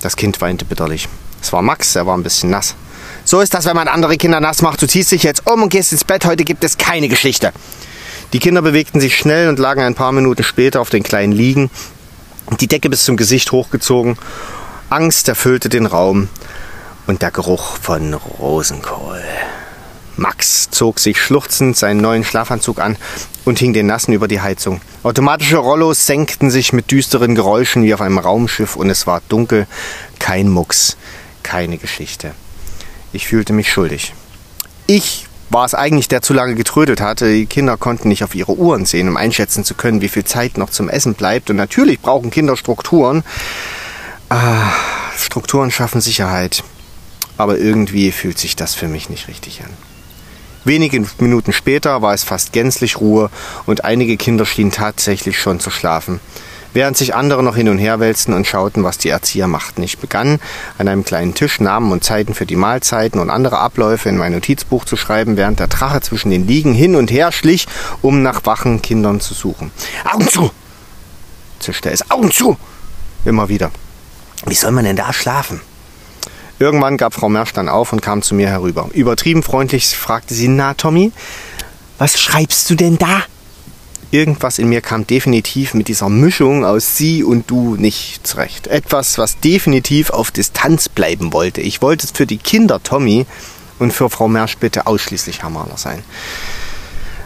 S1: das Kind weinte bitterlich. Es war Max, er war ein bisschen nass. So ist das, wenn man andere Kinder nass macht. Du ziehst dich jetzt um und gehst ins Bett. Heute gibt es keine Geschichte. Die Kinder bewegten sich schnell und lagen ein paar Minuten später auf den kleinen Liegen, die Decke bis zum Gesicht hochgezogen. Angst erfüllte den Raum und der Geruch von Rosenkohl. Max zog sich schluchzend seinen neuen Schlafanzug an und hing den nassen über die Heizung. Automatische Rollos senkten sich mit düsteren Geräuschen wie auf einem Raumschiff und es war dunkel. Kein Mucks, keine Geschichte. Ich fühlte mich schuldig. Ich war es eigentlich, der zu lange getrödelt hatte. Die Kinder konnten nicht auf ihre Uhren sehen, um einschätzen zu können, wie viel Zeit noch zum Essen bleibt. Und natürlich brauchen Kinder Strukturen. Ah, Strukturen schaffen Sicherheit aber irgendwie fühlt sich das für mich nicht richtig an. Wenige Minuten später war es fast gänzlich Ruhe und einige Kinder schienen tatsächlich schon zu schlafen. während sich andere noch hin und her wälzten und schauten, was die Erzieher machten. Ich begann an einem kleinen Tisch Namen und Zeiten für die Mahlzeiten und andere Abläufe in mein Notizbuch zu schreiben, während der Drache zwischen den Liegen hin und her schlich, um nach wachen Kindern zu suchen. Augen zu! zischte es. Augen zu! Immer wieder. Wie soll man denn da schlafen? Irgendwann gab Frau Mersch dann auf und kam zu mir herüber. Übertrieben freundlich fragte sie, na Tommy, was schreibst du denn da? Irgendwas in mir kam definitiv mit dieser Mischung aus sie und du nicht zurecht. Etwas, was definitiv auf Distanz bleiben wollte. Ich wollte für die Kinder Tommy und für Frau Mersch bitte ausschließlich Herr Mahler sein.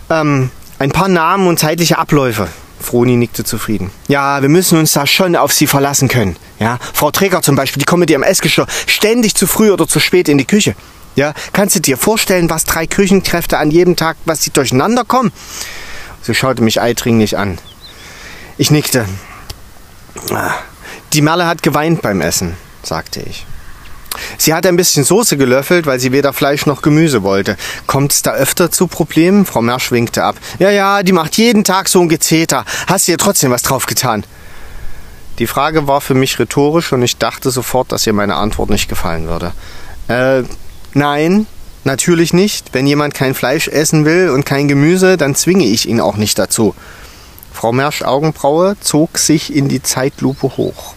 S1: Ähm, ein paar Namen und zeitliche Abläufe. Froni nickte zufrieden. Ja, wir müssen uns da schon auf sie verlassen können. Ja, Frau Träger zum Beispiel, die kommt mit ihrem Essgeschirr ständig zu früh oder zu spät in die Küche. Ja, kannst du dir vorstellen, was drei Küchenkräfte an jedem Tag, was sie durcheinander kommen? Sie schaute mich eidringlich an. Ich nickte. Die Merle hat geweint beim Essen, sagte ich. Sie hat ein bisschen Soße gelöffelt, weil sie weder Fleisch noch Gemüse wollte. Kommt es da öfter zu Problemen? Frau Mersch winkte ab. Ja, ja, die macht jeden Tag so ein Gezeter. Hast du ihr trotzdem was drauf getan? Die Frage war für mich rhetorisch und ich dachte sofort, dass ihr meine Antwort nicht gefallen würde. Äh, nein, Natürlich nicht. Wenn jemand kein Fleisch essen will und kein Gemüse, dann zwinge ich ihn auch nicht dazu. Frau Mersch Augenbraue zog sich in die Zeitlupe hoch.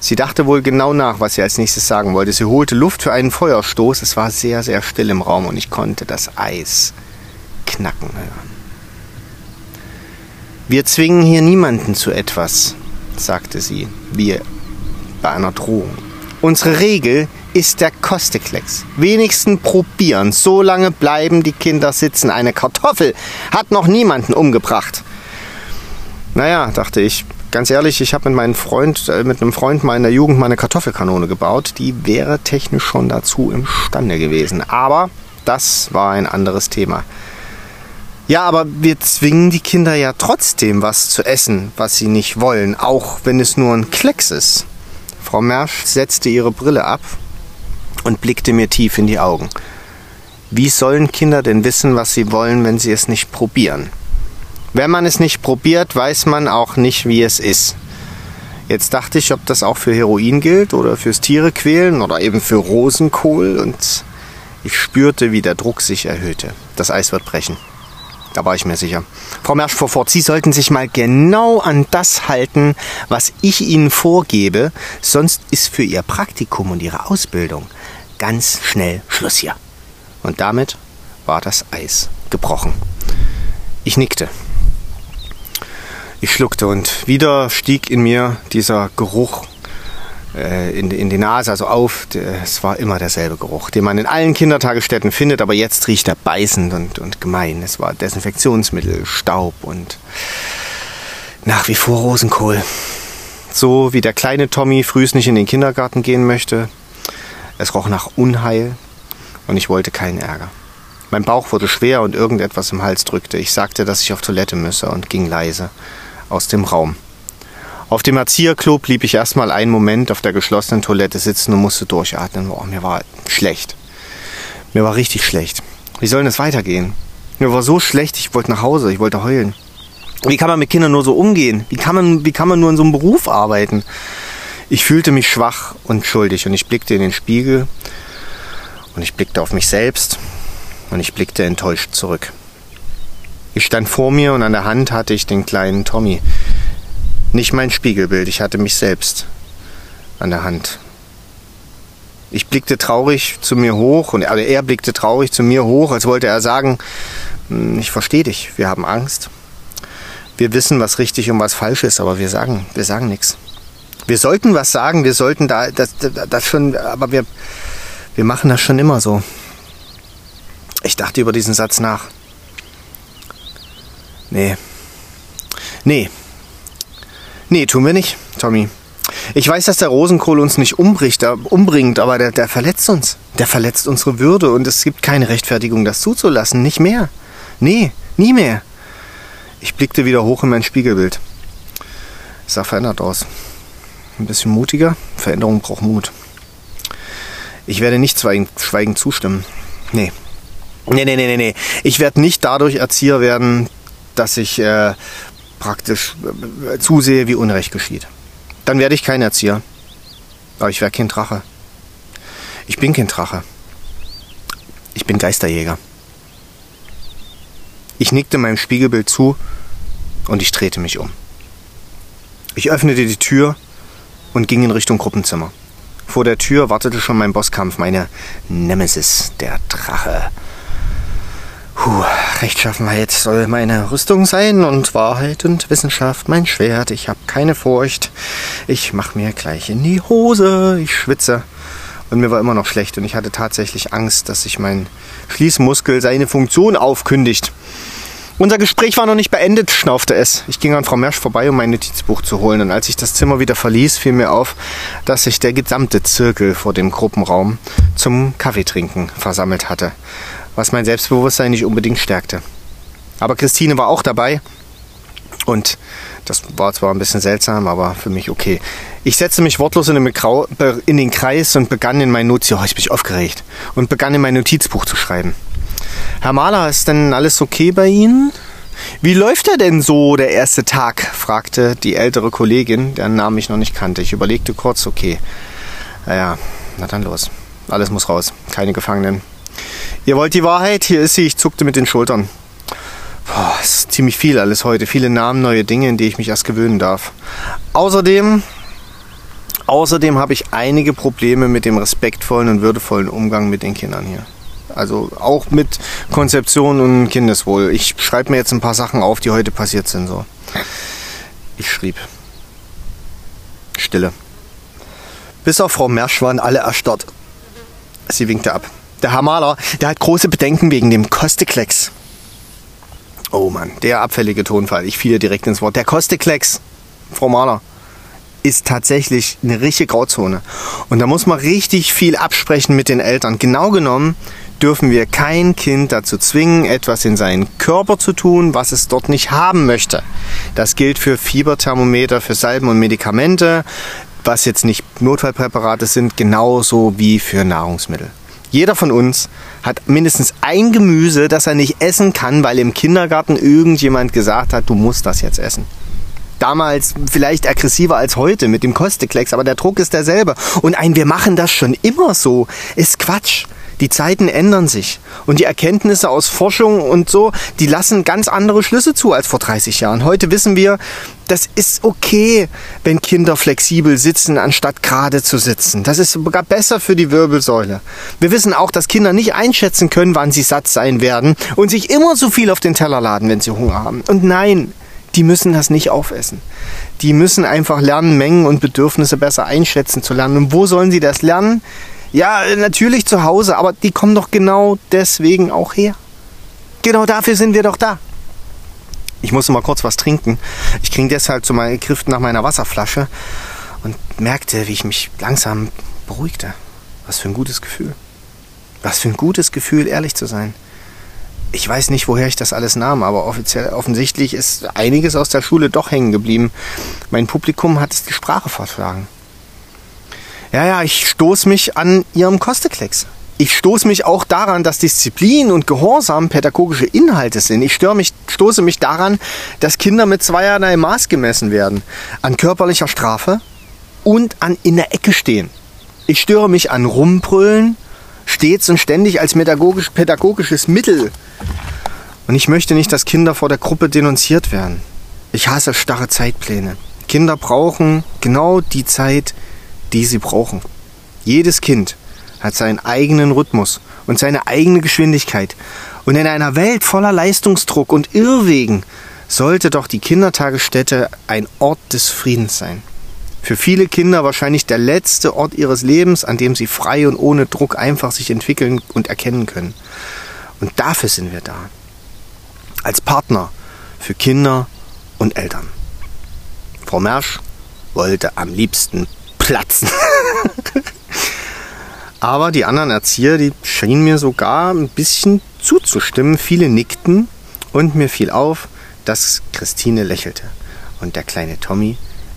S1: Sie dachte wohl genau nach, was sie als nächstes sagen wollte. Sie holte Luft für einen Feuerstoß. Es war sehr, sehr still im Raum und ich konnte das Eis knacken hören. Wir zwingen hier niemanden zu etwas, sagte sie, wie bei einer Drohung. Unsere Regel ist der Kosteklecks. Wenigstens probieren. So lange bleiben die Kinder sitzen. Eine Kartoffel hat noch niemanden umgebracht. Naja, dachte ich. Ganz ehrlich, ich habe mit meinem Freund, äh, mit einem Freund mal in der Jugend mal eine Kartoffelkanone gebaut. Die wäre technisch schon dazu imstande gewesen. Aber das war ein anderes Thema. Ja, aber wir zwingen die Kinder ja trotzdem was zu essen, was sie nicht wollen, auch wenn es nur ein Klecks ist. Frau Mersch setzte ihre Brille ab und blickte mir tief in die Augen. Wie sollen Kinder denn wissen, was sie wollen, wenn sie es nicht probieren? Wenn man es nicht probiert, weiß man auch nicht, wie es ist. Jetzt dachte ich, ob das auch für Heroin gilt oder fürs Tiere quälen oder eben für Rosenkohl und ich spürte, wie der Druck sich erhöhte. Das Eis wird brechen. Da war ich mir sicher. Frau Mersch fuhr fort, Sie sollten sich mal genau an das halten, was ich Ihnen vorgebe, sonst ist für Ihr Praktikum und Ihre Ausbildung ganz schnell Schluss hier. Und damit war das Eis gebrochen. Ich nickte. Ich schluckte und wieder stieg in mir dieser Geruch äh, in, in die Nase, also auf. Es war immer derselbe Geruch, den man in allen Kindertagesstätten findet, aber jetzt riecht er beißend und, und gemein. Es war Desinfektionsmittel, Staub und nach wie vor Rosenkohl. So wie der kleine Tommy frühs nicht in den Kindergarten gehen möchte. Es roch nach Unheil und ich wollte keinen Ärger. Mein Bauch wurde schwer und irgendetwas im Hals drückte. Ich sagte, dass ich auf Toilette müsse und ging leise aus dem Raum. Auf dem Erzieherklo blieb ich erstmal einen Moment auf der geschlossenen Toilette sitzen und musste durchatmen. Oh, mir war schlecht. Mir war richtig schlecht. Wie soll denn das weitergehen? Mir war so schlecht, ich wollte nach Hause, ich wollte heulen. Wie kann man mit Kindern nur so umgehen? Wie kann man, wie kann man nur in so einem Beruf arbeiten? Ich fühlte mich schwach und schuldig und ich blickte in den Spiegel und ich blickte auf mich selbst und ich blickte enttäuscht zurück. Ich stand vor mir und an der Hand hatte ich den kleinen Tommy, nicht mein Spiegelbild, ich hatte mich selbst an der Hand. Ich blickte traurig zu mir hoch und also er blickte traurig zu mir hoch, als wollte er sagen, hm, ich verstehe dich, wir haben Angst. Wir wissen, was richtig und was falsch ist, aber wir sagen, wir sagen nichts. Wir sollten was sagen, wir sollten da das, das schon, aber wir, wir machen das schon immer so. Ich dachte über diesen Satz nach. Nee. Nee, Nee, tun wir nicht, Tommy. Ich weiß, dass der Rosenkohl uns nicht umbricht, umbringt, aber der, der verletzt uns. Der verletzt unsere Würde und es gibt keine Rechtfertigung, das zuzulassen. Nicht mehr. Nee, nie mehr. Ich blickte wieder hoch in mein Spiegelbild. Es sah verändert aus. Ein bisschen mutiger. Veränderung braucht Mut. Ich werde nicht schweigend zustimmen. Nee, nee, nee, nee, nee. Ich werde nicht dadurch Erzieher werden, dass ich äh, praktisch äh, zusehe, wie Unrecht geschieht. Dann werde ich kein Erzieher. Aber ich werde kein Drache. Ich bin kein Drache. Ich bin Geisterjäger. Ich nickte meinem Spiegelbild zu und ich drehte mich um. Ich öffnete die Tür und ging in Richtung Gruppenzimmer. Vor der Tür wartete schon mein Bosskampf, meine Nemesis, der Drache. Puh, Rechtschaffenheit soll meine Rüstung sein und Wahrheit und Wissenschaft mein Schwert. Ich habe keine Furcht. Ich mach mir gleich in die Hose. Ich schwitze. Und mir war immer noch schlecht und ich hatte tatsächlich Angst, dass sich mein Schließmuskel seine Funktion aufkündigt. Unser Gespräch war noch nicht beendet, schnaufte es. Ich ging an Frau Mersch vorbei, um mein Notizbuch zu holen. Und als ich das Zimmer wieder verließ, fiel mir auf, dass sich der gesamte Zirkel vor dem Gruppenraum zum Kaffeetrinken versammelt hatte, was mein Selbstbewusstsein nicht unbedingt stärkte. Aber Christine war auch dabei und das war zwar ein bisschen seltsam, aber für mich okay. Ich setzte mich wortlos in den, Kreis und begann in mein Notiz, oh, ich bin aufgeregt, und begann in mein Notizbuch zu schreiben. Herr Mahler, ist denn alles okay bei Ihnen? Wie läuft er denn so, der erste Tag? fragte die ältere Kollegin, deren Namen ich noch nicht kannte. Ich überlegte kurz, okay. Naja, na dann los. Alles muss raus. Keine Gefangenen. Ihr wollt die Wahrheit? Hier ist sie. Ich zuckte mit den Schultern. Boah, ist ziemlich viel alles heute. Viele Namen, neue Dinge, in die ich mich erst gewöhnen darf. Außerdem, außerdem habe ich einige Probleme mit dem respektvollen und würdevollen Umgang mit den Kindern hier. Also auch mit Konzeption und Kindeswohl. Ich schreibe mir jetzt ein paar Sachen auf, die heute passiert sind. So. Ich schrieb. Stille. Bis auf Frau Mersch waren alle erstarrt. Sie winkte ab. Der Herr Maler, der hat große Bedenken wegen dem Kosteklecks. Oh Mann, der abfällige Tonfall. Ich fiel direkt ins Wort. Der Kosteklecks, Frau Maler, ist tatsächlich eine richtige Grauzone. Und da muss man richtig viel absprechen mit den Eltern. Genau genommen dürfen wir kein Kind dazu zwingen, etwas in seinen Körper zu tun, was es dort nicht haben möchte. Das gilt für Fieberthermometer, für Salben und Medikamente, was jetzt nicht Notfallpräparate sind, genauso wie für Nahrungsmittel. Jeder von uns hat mindestens ein Gemüse, das er nicht essen kann, weil im Kindergarten irgendjemand gesagt hat, du musst das jetzt essen damals vielleicht aggressiver als heute mit dem Kosteklecks, aber der Druck ist derselbe. Und ein Wir machen das schon immer so ist Quatsch. Die Zeiten ändern sich und die Erkenntnisse aus Forschung und so, die lassen ganz andere Schlüsse zu als vor 30 Jahren. Heute wissen wir, das ist okay, wenn Kinder flexibel sitzen, anstatt gerade zu sitzen. Das ist sogar besser für die Wirbelsäule. Wir wissen auch, dass Kinder nicht einschätzen können, wann sie satt sein werden und sich immer zu viel auf den Teller laden, wenn sie Hunger haben. Und nein, die müssen das nicht aufessen. Die müssen einfach lernen, Mengen und Bedürfnisse besser einschätzen zu lernen. Und wo sollen sie das lernen? Ja, natürlich zu Hause, aber die kommen doch genau deswegen auch her. Genau dafür sind wir doch da. Ich musste mal kurz was trinken. Ich ging deshalb zu meinem Griff nach meiner Wasserflasche und merkte, wie ich mich langsam beruhigte. Was für ein gutes Gefühl. Was für ein gutes Gefühl, ehrlich zu sein. Ich weiß nicht, woher ich das alles nahm, aber offiziell, offensichtlich ist einiges aus der Schule doch hängen geblieben. Mein Publikum hat es die Sprache verschlagen. Ja, ja, ich stoße mich an ihrem Kosteklecks. Ich stoße mich auch daran, dass Disziplin und Gehorsam pädagogische Inhalte sind. Ich mich, stoße mich daran, dass Kinder mit zweierlei Maß gemessen werden. An körperlicher Strafe und an in der Ecke stehen. Ich störe mich an Rumbrüllen, stets und ständig als pädagogisch, pädagogisches Mittel. Und ich möchte nicht, dass Kinder vor der Gruppe denunziert werden. Ich hasse starre Zeitpläne. Kinder brauchen genau die Zeit, die sie brauchen. Jedes Kind hat seinen eigenen Rhythmus und seine eigene Geschwindigkeit. Und in einer Welt voller Leistungsdruck und Irrwegen sollte doch die Kindertagesstätte ein Ort des Friedens sein. Für viele Kinder wahrscheinlich der letzte Ort ihres Lebens, an dem sie frei und ohne Druck einfach sich entwickeln und erkennen können. Und dafür sind wir da. Als Partner für Kinder und Eltern. Frau Mersch wollte am liebsten platzen. Aber die anderen Erzieher, die schienen mir sogar ein bisschen zuzustimmen. Viele nickten und mir fiel auf, dass Christine lächelte. Und der kleine Tommy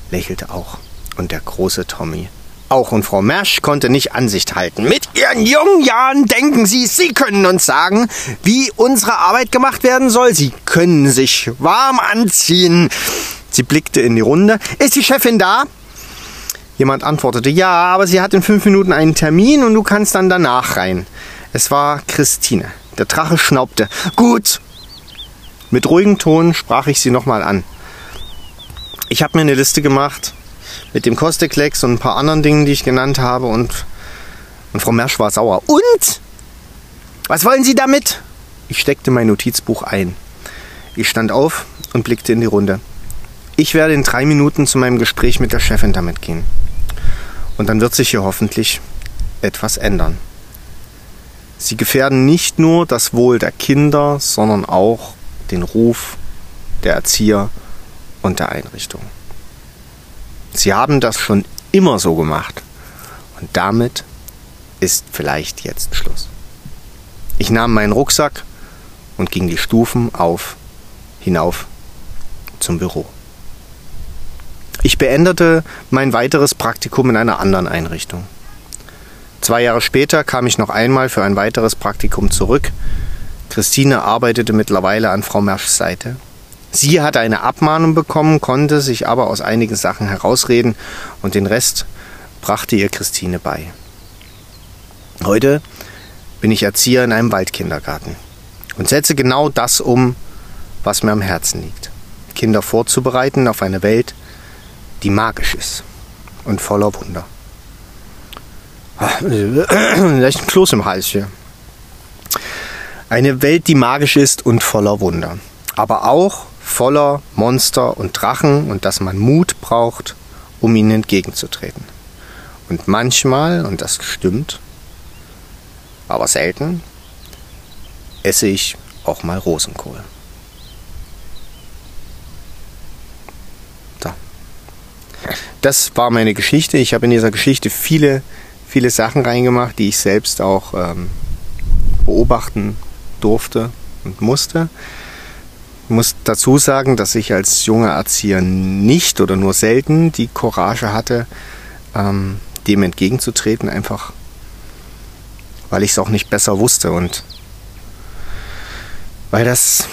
S1: lächelte auch. Und der große Tommy Auch und Frau Mersch konnte nicht Ansicht halten. Mit ihren jungen Jahren denken Sie, Sie können uns sagen, wie unsere Arbeit gemacht werden soll. Sie können sich warm anziehen. Sie blickte in die Runde. Ist die Chefin da? Jemand antwortete, ja, aber sie hat in fünf Minuten einen Termin und du kannst dann danach rein. Es war Christine. Der Drache schnaubte. Gut. Mit ruhigem Ton sprach ich sie nochmal an. Ich habe mir eine Liste gemacht mit dem Kosteklex und ein paar anderen Dingen, die ich genannt habe und, und Frau Mersch war sauer. Und? Was wollen Sie damit? Ich steckte mein Notizbuch ein. Ich stand auf und blickte in die Runde. Ich werde in drei Minuten zu meinem Gespräch mit der Chefin damit gehen. Und dann wird sich hier hoffentlich etwas ändern. Sie gefährden nicht nur das Wohl der Kinder, sondern auch den Ruf der Erzieher und der Einrichtung. Sie haben das schon immer so gemacht und damit ist vielleicht jetzt Schluss. Ich nahm meinen Rucksack und ging die Stufen auf, hinauf zum Büro. Ich beendete mein weiteres Praktikum in einer anderen Einrichtung. Zwei Jahre später kam ich noch einmal für ein weiteres Praktikum zurück. Christine arbeitete mittlerweile an Frau Merschs Seite. Sie hatte eine Abmahnung bekommen, konnte sich aber aus einigen Sachen herausreden und den Rest brachte ihr Christine bei. Heute bin ich Erzieher in einem Waldkindergarten und setze genau das um, was mir am Herzen liegt. Kinder vorzubereiten auf eine Welt, die magisch ist und voller Wunder. [clears throat] Leicht ein Kloß im Hals hier. Eine Welt, die magisch ist und voller Wunder. Aber auch voller Monster und Drachen und dass man Mut braucht, um ihnen entgegenzutreten. Und manchmal, und das stimmt, aber selten, esse ich auch mal Rosenkohl. Das war meine Geschichte. Ich habe in dieser Geschichte viele, viele Sachen reingemacht, die ich selbst auch ähm, beobachten durfte und musste. Ich muss dazu sagen, dass ich als junger Erzieher nicht oder nur selten die Courage hatte, ähm, dem entgegenzutreten, einfach weil ich es auch nicht besser wusste und weil das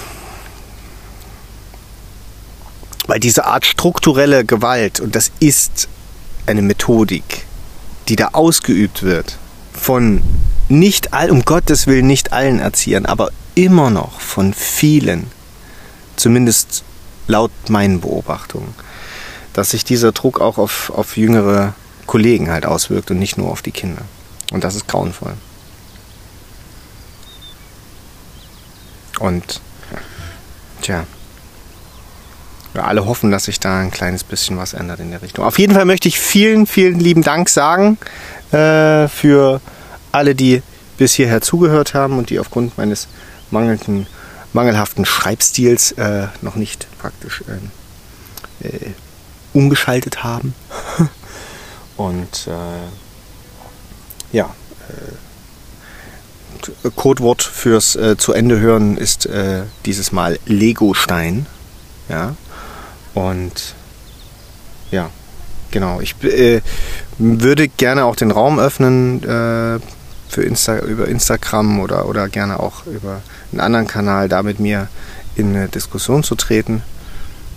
S1: weil diese Art strukturelle Gewalt, und das ist eine Methodik, die da ausgeübt wird, von nicht all, um Gottes Willen nicht allen Erziehern, aber immer noch von vielen, zumindest laut meinen Beobachtungen, dass sich dieser Druck auch auf, auf jüngere Kollegen halt auswirkt und nicht nur auf die Kinder. Und das ist grauenvoll. Und, tja, wir alle hoffen, dass sich da ein kleines bisschen was ändert in der Richtung. Auf jeden Fall möchte ich vielen, vielen lieben Dank sagen äh, für alle, die bis hierher zugehört haben und die aufgrund meines mangelnden, mangelhaften Schreibstils äh, noch nicht praktisch äh, äh umgeschaltet haben. [laughs] und äh, ja, äh, Codewort fürs zu Ende hören ist dieses Mal Lego-Stein. Ja, und ja, genau. Ich äh, würde gerne auch den Raum öffnen äh, für Insta über Instagram oder, oder gerne auch über einen anderen Kanal, da mit mir in eine Diskussion zu treten.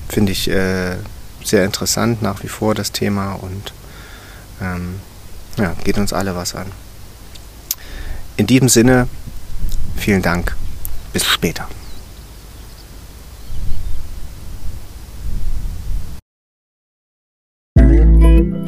S1: Finde ich äh, sehr interessant nach wie vor das Thema und ähm, ja, geht uns alle was an. In diesem Sinne, vielen Dank. Bis später.
S2: Música